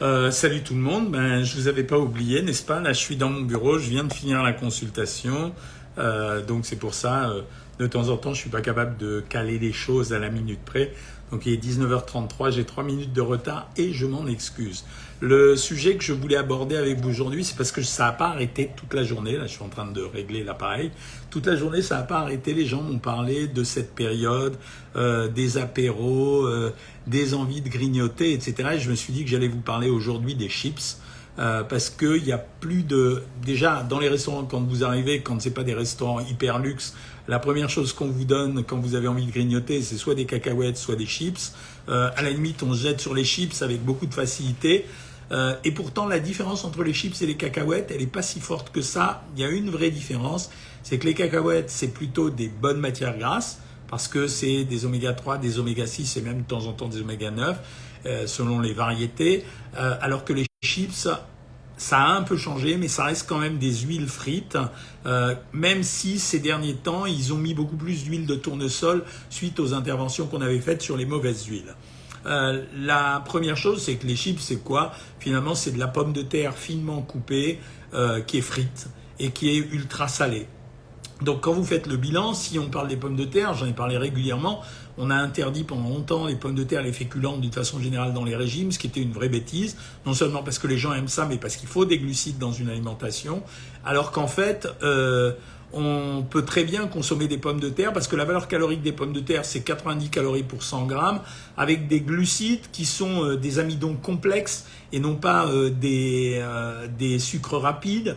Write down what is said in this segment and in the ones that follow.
Euh, salut tout le monde, ben, je vous avais pas oublié, n'est-ce pas? Là, je suis dans mon bureau, je viens de finir la consultation, euh, donc c'est pour ça, euh, de temps en temps, je suis pas capable de caler les choses à la minute près. Donc il est 19h33, j'ai 3 minutes de retard et je m'en excuse. Le sujet que je voulais aborder avec vous aujourd'hui, c'est parce que ça n'a pas arrêté toute la journée. Là, je suis en train de régler l'appareil. Toute la journée, ça n'a pas arrêté. Les gens m'ont parlé de cette période, euh, des apéros, euh, des envies de grignoter, etc. Et je me suis dit que j'allais vous parler aujourd'hui des chips. Euh, parce qu'il n'y a plus de... Déjà, dans les restaurants, quand vous arrivez, quand ce n'est pas des restaurants hyper luxe, la première chose qu'on vous donne quand vous avez envie de grignoter, c'est soit des cacahuètes, soit des chips. Euh, à la limite, on se jette sur les chips avec beaucoup de facilité. Euh, et pourtant, la différence entre les chips et les cacahuètes, elle n'est pas si forte que ça. Il y a une vraie différence, c'est que les cacahuètes, c'est plutôt des bonnes matières grasses, parce que c'est des oméga 3, des oméga 6 et même de temps en temps des oméga 9, euh, selon les variétés, alors que les chips, ça a un peu changé, mais ça reste quand même des huiles frites, euh, même si ces derniers temps, ils ont mis beaucoup plus d'huile de tournesol suite aux interventions qu'on avait faites sur les mauvaises huiles. Euh, la première chose, c'est que les chips, c'est quoi? Finalement, c'est de la pomme de terre finement coupée, euh, qui est frite et qui est ultra salée. Donc quand vous faites le bilan, si on parle des pommes de terre, j'en ai parlé régulièrement, on a interdit pendant longtemps les pommes de terre, les féculents d'une façon générale dans les régimes, ce qui était une vraie bêtise, non seulement parce que les gens aiment ça, mais parce qu'il faut des glucides dans une alimentation, alors qu'en fait, euh, on peut très bien consommer des pommes de terre parce que la valeur calorique des pommes de terre, c'est 90 calories pour 100 grammes, avec des glucides qui sont euh, des amidons complexes et non pas euh, des, des sucres rapides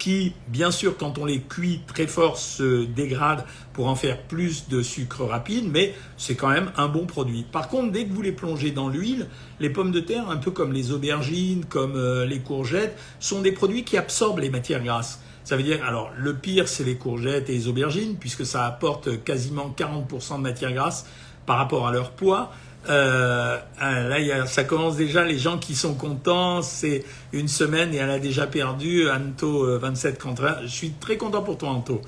qui, bien sûr, quand on les cuit très fort, se dégradent pour en faire plus de sucre rapide, mais c'est quand même un bon produit. Par contre, dès que vous les plongez dans l'huile, les pommes de terre, un peu comme les aubergines, comme euh, les courgettes, sont des produits qui absorbent les matières grasses. Ça veut dire, alors le pire, c'est les courgettes et les aubergines, puisque ça apporte quasiment 40% de matières grasses par rapport à leur poids. Euh, euh, là, ça commence déjà, les gens qui sont contents, c'est une semaine et elle a déjà perdu. Anto 27 euh, contre 1. Je suis très content pour toi, Anto.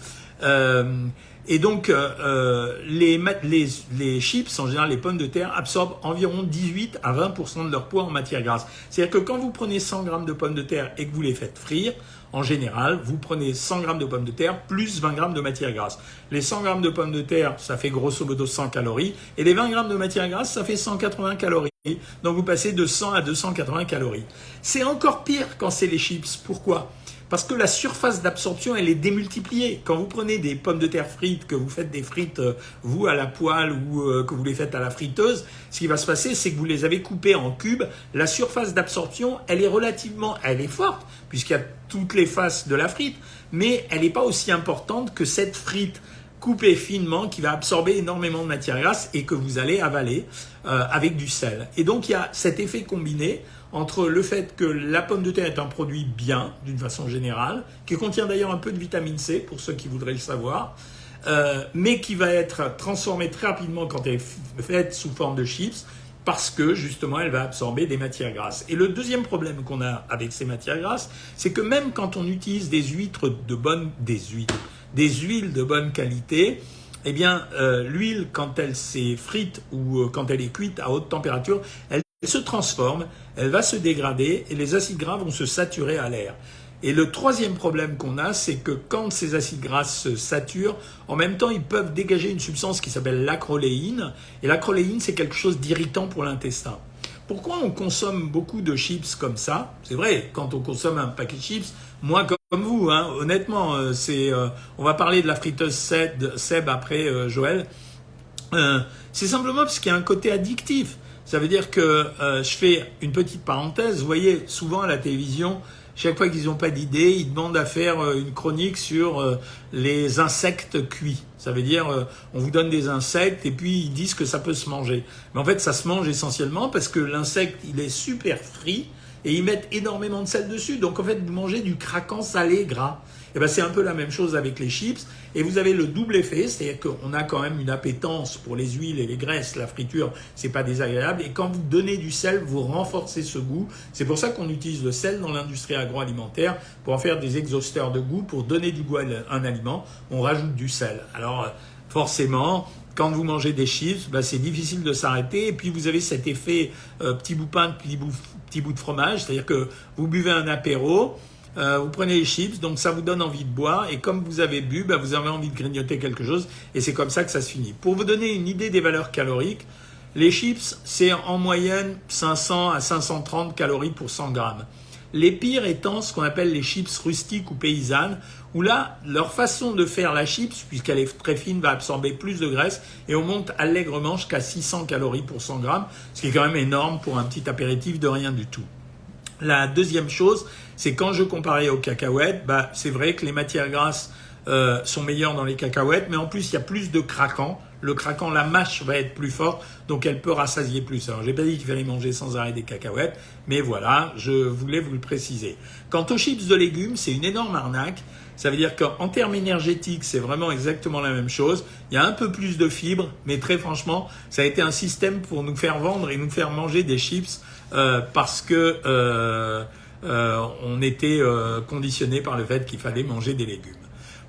Euh, et donc, euh, les, les, les, chips, en général les pommes de terre, absorbent environ 18 à 20% de leur poids en matière grasse. C'est-à-dire que quand vous prenez 100 grammes de pommes de terre et que vous les faites frire, en général, vous prenez 100 grammes de pommes de terre plus 20 grammes de matière grasse. Les 100 grammes de pommes de terre, ça fait grosso modo 100 calories, et les 20 grammes de matière grasse, ça fait 180 calories. Donc vous passez de 100 à 280 calories. C'est encore pire quand c'est les chips. Pourquoi? Parce que la surface d'absorption, elle est démultipliée. Quand vous prenez des pommes de terre frites, que vous faites des frites, euh, vous, à la poêle ou euh, que vous les faites à la friteuse, ce qui va se passer, c'est que vous les avez coupées en cubes. La surface d'absorption, elle est relativement, elle est forte, puisqu'il y a toutes les faces de la frite, mais elle n'est pas aussi importante que cette frite coupée finement qui va absorber énormément de matière grasse et que vous allez avaler euh, avec du sel. Et donc il y a cet effet combiné entre le fait que la pomme de terre est un produit bien, d'une façon générale, qui contient d'ailleurs un peu de vitamine C, pour ceux qui voudraient le savoir, euh, mais qui va être transformée très rapidement quand elle est faite sous forme de chips, parce que justement elle va absorber des matières grasses. Et le deuxième problème qu'on a avec ces matières grasses, c'est que même quand on utilise des huîtres de bonne, des huîtres, des huiles de bonne qualité, eh bien, euh, l'huile, quand elle s'est frite ou euh, quand elle est cuite à haute température, elle se transforme, elle va se dégrader et les acides gras vont se saturer à l'air. Et le troisième problème qu'on a, c'est que quand ces acides gras se saturent, en même temps, ils peuvent dégager une substance qui s'appelle l'acroléine. Et l'acroléine, c'est quelque chose d'irritant pour l'intestin. Pourquoi on consomme beaucoup de chips comme ça? C'est vrai, quand on consomme un paquet de chips, moi comme vous, hein, honnêtement, euh, c'est, euh, on va parler de la friteuse Seb, après euh, Joël. c'est simplement parce qu'il y a un côté addictif. Ça veut dire que euh, je fais une petite parenthèse. Vous voyez, souvent à la télévision, chaque fois qu'ils n'ont pas d'idée, ils demandent à faire euh, une chronique sur euh, les insectes cuits. Ça veut dire, on vous donne des insectes et puis ils disent que ça peut se manger. Mais en fait, ça se mange essentiellement parce que l'insecte, il est super frit et ils mettent énormément de sel dessus. Donc en fait, vous mangez du craquant salé gras. Et eh ben c'est un peu la même chose avec les chips. Et vous avez le double effet, c'est-à-dire qu'on a quand même une appétence pour les huiles et les graisses. La friture, c'est pas désagréable. Et quand vous donnez du sel, vous renforcez ce goût. C'est pour ça qu'on utilise le sel dans l'industrie agroalimentaire pour en faire des exhausteurs de goût, pour donner du goût à un aliment. On rajoute du sel. Alors forcément, quand vous mangez des chips, bah, c'est difficile de s'arrêter. Et puis vous avez cet effet euh, petit bout de pain, petit bout, petit bout de fromage, c'est-à-dire que vous buvez un apéro, euh, vous prenez les chips, donc ça vous donne envie de boire. Et comme vous avez bu, bah, vous avez envie de grignoter quelque chose. Et c'est comme ça que ça se finit. Pour vous donner une idée des valeurs caloriques, les chips, c'est en moyenne 500 à 530 calories pour 100 grammes. Les pires étant ce qu'on appelle les chips rustiques ou paysannes, où là, leur façon de faire la chips, puisqu'elle est très fine, va absorber plus de graisse, et on monte allègrement jusqu'à 600 calories pour 100 grammes, ce qui est quand même énorme pour un petit apéritif de rien du tout. La deuxième chose, c'est quand je comparais aux cacahuètes, bah, c'est vrai que les matières grasses euh, sont meilleures dans les cacahuètes, mais en plus, il y a plus de craquants le craquant, la mâche va être plus forte, donc elle peut rassasier plus. Alors j'ai pas dit qu'il fallait manger sans arrêt des cacahuètes, mais voilà, je voulais vous le préciser. Quant aux chips de légumes, c'est une énorme arnaque. Ça veut dire qu'en termes énergétiques, c'est vraiment exactement la même chose. Il y a un peu plus de fibres, mais très franchement, ça a été un système pour nous faire vendre et nous faire manger des chips euh, parce que euh, euh, on était conditionné par le fait qu'il fallait manger des légumes.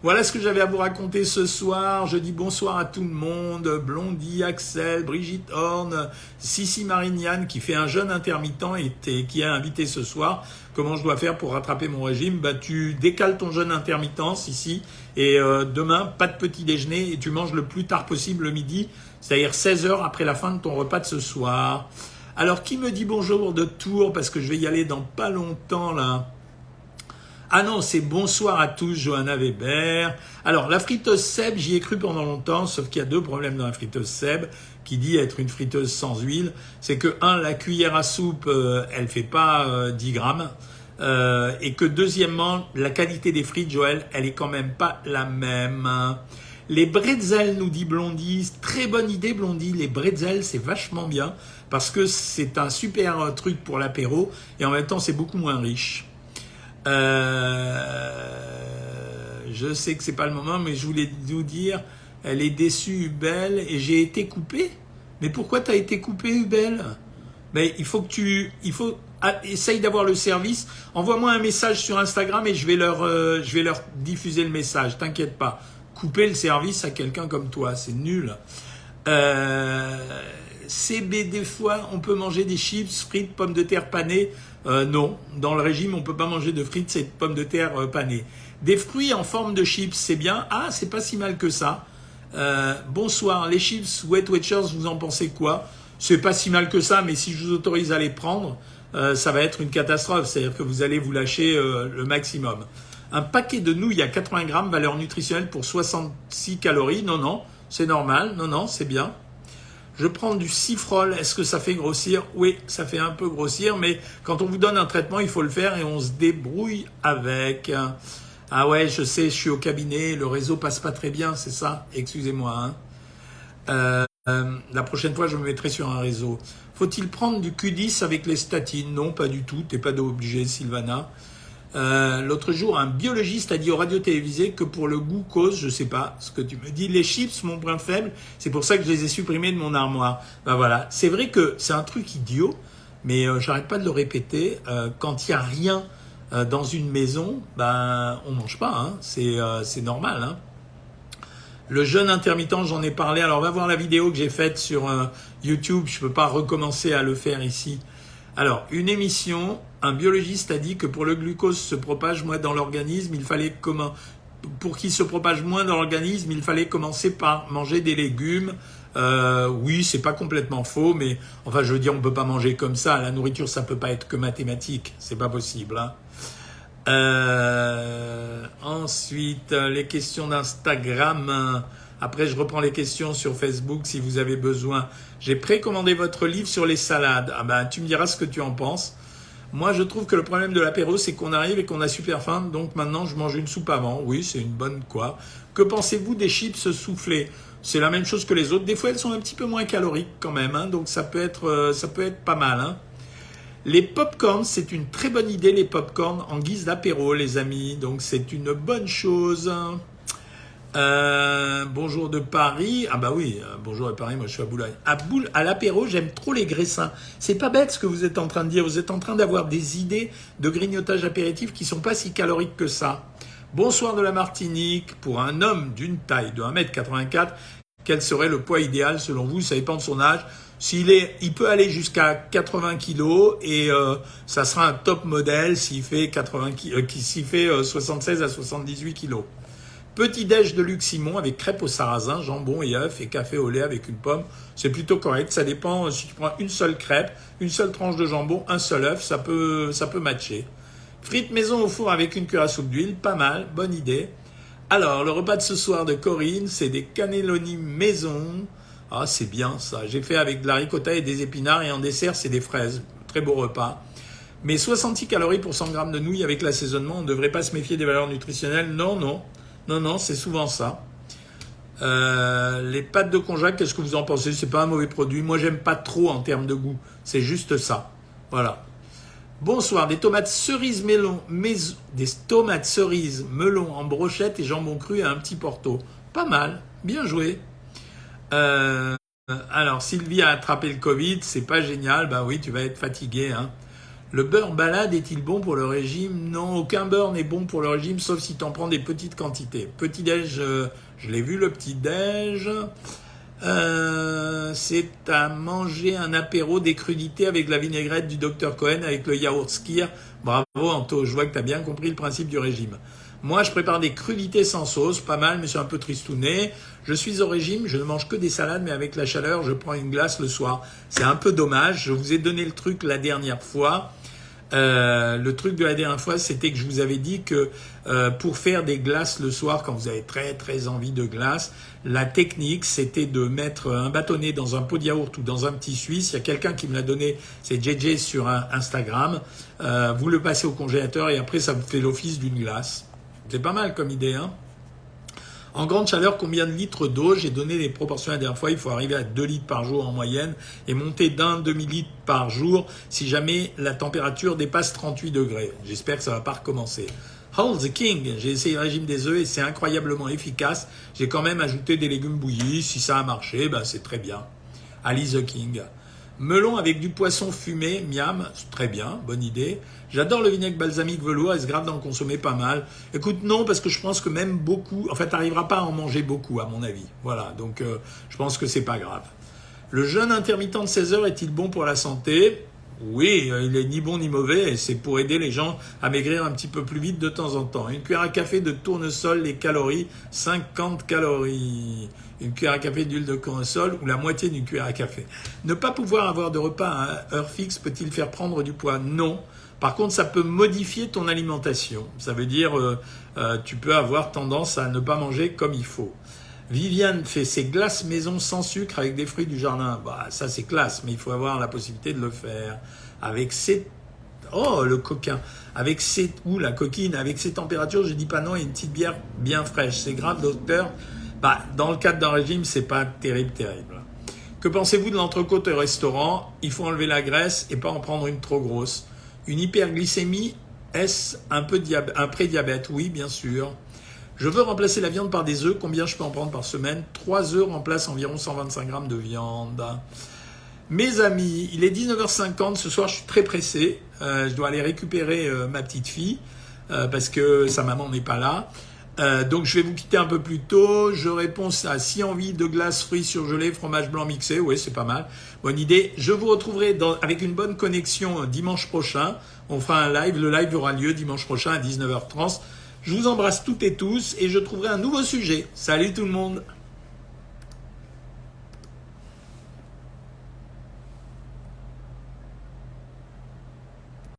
Voilà ce que j'avais à vous raconter ce soir. Je dis bonsoir à tout le monde. Blondie, Axel, Brigitte Horn, Sissi Marignane qui fait un jeûne intermittent et qui a invité ce soir. Comment je dois faire pour rattraper mon régime? Bah tu décales ton jeûne intermittent, Sissi, et euh, demain pas de petit déjeuner et tu manges le plus tard possible le midi, c'est-à-dire 16 heures après la fin de ton repas de ce soir. Alors qui me dit bonjour de Tours? Parce que je vais y aller dans pas longtemps là. Ah non, c'est bonsoir à tous, Johanna Weber. Alors, la friteuse Seb, j'y ai cru pendant longtemps, sauf qu'il y a deux problèmes dans la friteuse Seb, qui dit être une friteuse sans huile. C'est que, un, la cuillère à soupe, euh, elle fait pas 10 euh, grammes. Euh, et que, deuxièmement, la qualité des frites, Joël, elle est quand même pas la même. Les bretzels, nous dit Blondie. Très bonne idée, Blondie. Les bretzels, c'est vachement bien parce que c'est un super truc pour l'apéro et en même temps, c'est beaucoup moins riche. Euh, je sais que c'est pas le moment, mais je voulais vous dire, elle est déçue, Hubel, et j'ai été coupé. Mais pourquoi tu as été coupé, Hubel? Mais il faut que tu, il faut, ah, essaye d'avoir le service. Envoie-moi un message sur Instagram et je vais leur, euh, je vais leur diffuser le message. T'inquiète pas. Couper le service à quelqu'un comme toi, c'est nul. Euh, CB, des fois, on peut manger des chips, frites, pommes de terre panées. Euh, non, dans le régime, on peut pas manger de frites et pommes de terre euh, panées. Des fruits en forme de chips, c'est bien. Ah, c'est pas si mal que ça. Euh, bonsoir, les chips Wet Watchers, vous en pensez quoi? C'est pas si mal que ça, mais si je vous autorise à les prendre, ça va être une catastrophe. C'est-à-dire que vous allez vous lâcher le maximum. Un paquet de nouilles à 80 grammes, valeur nutritionnelle pour 66 calories. Non, non, c'est normal. Non, non, c'est bien. Je prends du cifrol, est-ce que ça fait grossir? Oui, ça fait un peu grossir, mais quand on vous donne un traitement, il faut le faire et on se débrouille avec. Ah ouais, je sais, je suis au cabinet, le réseau passe pas très bien, c'est ça? Excusez-moi. Hein. Euh, euh, la prochaine fois, je me mettrai sur un réseau. Faut-il prendre du Q10 avec les statines? Non, pas du tout. T'es pas obligé, Sylvana. Euh, l'autre jour, un biologiste a dit aux radios télévisées que pour le goût cause, je sais pas ce que tu me dis, les chips, mon point faible, c'est pour ça que je les ai supprimés de mon armoire. Ben voilà, c'est vrai que c'est un truc idiot, mais euh, j'arrête pas de le répéter. Euh, quand il y a rien dans une maison, ben on mange pas, hein. c'est normal. Hein. Le jeûne intermittent, j'en ai parlé. Alors va voir la vidéo que j'ai faite sur YouTube. Je peux pas recommencer à le faire ici. Alors une émission un biologiste a dit que pour le glucose se propage moins dans l'organisme, il fallait commencer par manger des légumes. Euh, oui, c'est pas complètement faux, mais enfin, je veux dire, on peut pas manger comme ça. La nourriture, ça peut pas être que mathématique, c'est pas possible. Hein. Euh, ensuite, les questions d'Instagram. Après, je reprends les questions sur Facebook si vous avez besoin. J'ai précommandé votre livre sur les salades. Ah ben, tu me diras ce que tu en penses. Moi, je trouve que le problème de l'apéro, c'est qu'on arrive et qu'on a super faim. Donc maintenant, je mange une soupe avant. Oui, c'est une bonne quoi. Que pensez-vous des chips soufflés? C'est la même chose que les autres. Des fois, elles sont un petit peu moins caloriques quand même. Hein. donc ça peut être, euh, ça peut être pas mal. Hein. Les pop-corns, c'est une très bonne idée, les pop-corns en guise d'apéro, les amis. Donc c'est une bonne chose. Euh, bonjour de Paris. Ah bah oui, euh, bonjour de Paris, moi je suis à Boulogne. À, à l'apéro, j'aime trop les graissins. C'est pas bête ce que vous êtes en train de dire. Vous êtes en train d'avoir des idées de grignotage apéritif qui sont pas si caloriques que ça. Bonsoir de la Martinique. Pour un homme d'une taille de 1m84 quel serait le poids idéal selon vous? Ça dépend de son âge. S'il est, il peut aller jusqu'à 80 kg et euh, ça sera un top modèle s'il fait 80 euh, s'il fait 76 à 78 kg. Petit déj de Luc Simon avec crêpes au sarrasin, jambon et œufs et café au lait avec une pomme. C'est plutôt correct. Ça dépend si tu prends une seule crêpe, une seule tranche de jambon, un seul œuf, ça peut, ça peut matcher. Frites maison au four avec une cuillère à soupe d'huile, pas mal, bonne idée. Alors, le repas de ce soir de Corinne, c'est des cannelloni maison. Ah, c'est bien ça. J'ai fait avec de la ricotta et des épinards et en dessert, c'est des fraises. Très beau repas. Mais 66 calories pour 100 grammes de nouilles avec l'assaisonnement, on ne devrait pas se méfier des valeurs nutritionnelles Non, non. Non, non, c'est souvent ça. Euh, les pâtes de konjac, qu'est-ce que vous en pensez? C'est pas un mauvais produit. Moi, j'aime pas trop en termes de goût. C'est juste ça. Voilà. Bonsoir, des tomates cerises melon, des tomates cerises melon en brochette et jambon cru à un petit porto. Pas mal, bien joué. Euh, alors, Sylvie a attrapé le Covid, c'est pas génial. Bah oui, tu vas être fatigué. Hein. Le beurre balade est-il bon pour le régime? Non, aucun beurre n'est bon pour le régime, sauf si tu en prends des petites quantités. Petit déj, euh, je l'ai vu le petit déj. Euh, c'est à manger un apéro des avec la vinaigrette du docteur Cohen avec le yaourt skier. Bravo Anto, je vois que tu as bien compris le principe du régime. Moi, je prépare des crudités sans sauce, pas mal, mais c'est un peu tristouné. Je suis au régime, je ne mange que des salades, mais avec la chaleur, je prends une glace le soir. C'est un peu dommage. Je vous ai donné le truc la dernière fois. Euh, le truc de la dernière fois, c'était que je vous avais dit que euh, pour faire des glaces le soir, quand vous avez très très envie de glace, la technique, c'était de mettre un bâtonnet dans un pot de yaourt ou dans un petit suisse. Il y a quelqu'un qui me l'a donné, c'est JJ sur Instagram. Euh, vous le passez au congélateur et après, ça vous fait l'office d'une glace. C'est pas mal comme idée, hein en grande chaleur, combien de litres d'eau J'ai donné les proportions la dernière fois. Il faut arriver à 2 litres par jour en moyenne et monter d'un demi-litre par jour si jamais la température dépasse 38 degrés. J'espère que ça va pas recommencer. Hold the King, j'ai essayé le régime des œufs et c'est incroyablement efficace. J'ai quand même ajouté des légumes bouillis. Si ça a marché, ben c'est très bien. Ali the King. Melon avec du poisson fumé, miam, très bien, bonne idée. J'adore le vinaigre balsamique velours, est-ce grave d'en consommer pas mal? Écoute, non, parce que je pense que même beaucoup, en fait, n'arriveras pas à en manger beaucoup, à mon avis. Voilà, donc euh, je pense que c'est pas grave. Le jeûne intermittent de 16 heures est-il bon pour la santé? Oui, euh, il est ni bon ni mauvais et c'est pour aider les gens à maigrir un petit peu plus vite de temps en temps. Une cuillère à café de tournesol, les calories, 50 calories. Une cuillère à café d'huile de tournesol ou la moitié d'une cuillère à café. Ne pas pouvoir avoir de repas à heure fixe peut-il faire prendre du poids? Non. Par contre, ça peut modifier ton alimentation. Ça veut dire, euh, euh, tu peux avoir tendance à ne pas manger comme il faut. Viviane fait ses glaces maison sans sucre avec des fruits du jardin. Bah, ça c'est classe, mais il faut avoir la possibilité de le faire. Avec ses... Oh, le coquin. Avec ses... Ou la coquine. Avec ces températures, je dis pas non, et une petite bière bien fraîche. C'est grave, docteur. Bah, dans le cadre d'un régime, c'est pas terrible, terrible. Que pensez-vous de l'entrecôte au restaurant? Il faut enlever la graisse et pas en prendre une trop grosse. Une hyperglycémie, est-ce un, peu un prédiabète? Oui, bien sûr. Je veux remplacer la viande par des œufs. Combien je peux en prendre par semaine? 3 œufs remplacent environ 125 grammes de viande. Mes amis, il est 19h50. Ce soir, je suis très pressé. Euh, je dois aller récupérer euh, ma petite fille euh, parce que sa maman n'est pas là. Donc je vais vous quitter un peu plus tôt. Je réponds à si envie de glace fruits surgelés, fromage blanc mixé. Oui, c'est pas mal. Bonne idée. Je vous retrouverai avec une bonne connexion dimanche prochain. On fera un live. Le live aura lieu dimanche prochain à 19h30. Je vous embrasse toutes et tous et je trouverai un nouveau sujet. Salut tout le monde